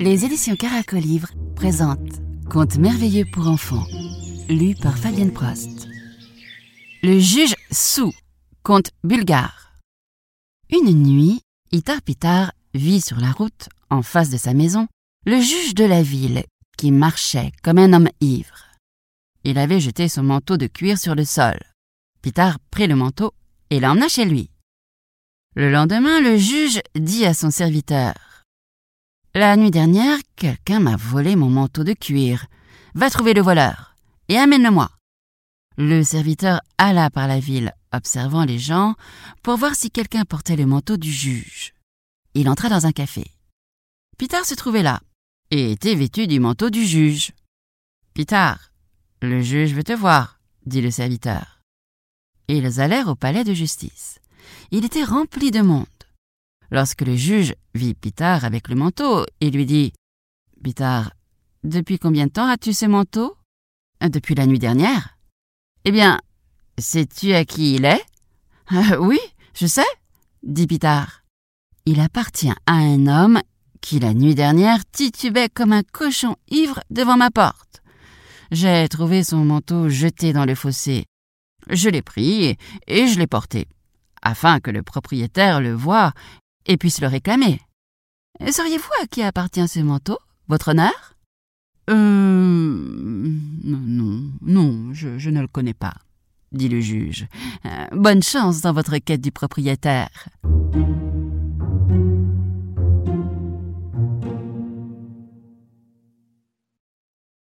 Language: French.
Les éditions Caracolivre présentent Contes merveilleux pour enfants, lu par Fabienne Prost. Le juge sous, conte bulgare. Une nuit, Itar Pitar vit sur la route, en face de sa maison, le juge de la ville qui marchait comme un homme ivre. Il avait jeté son manteau de cuir sur le sol. Pitar prit le manteau et l'emmena chez lui. Le lendemain, le juge dit à son serviteur La nuit dernière, quelqu'un m'a volé mon manteau de cuir. Va trouver le voleur et amène-le-moi. Le serviteur alla par la ville, observant les gens, pour voir si quelqu'un portait le manteau du juge. Il entra dans un café. Pitar se trouvait là et était vêtu du manteau du juge. Pitar, le juge veut te voir, dit le serviteur. Ils allèrent au palais de justice. Il était rempli de monde. Lorsque le juge vit Pitar avec le manteau, il lui dit Pitar, depuis combien de temps as-tu ce manteau Depuis la nuit dernière. Eh bien, sais-tu à qui il est Oui, je sais, dit Pitar. Il appartient à un homme qui, la nuit dernière, titubait comme un cochon ivre devant ma porte. J'ai trouvé son manteau jeté dans le fossé. Je l'ai pris et je l'ai porté, afin que le propriétaire le voie et puisse le réclamer. Sauriez-vous à qui appartient ce manteau, votre honneur? Euh. Non, non, je ne le connais pas, dit le juge. Euh, bonne chance dans votre quête du propriétaire.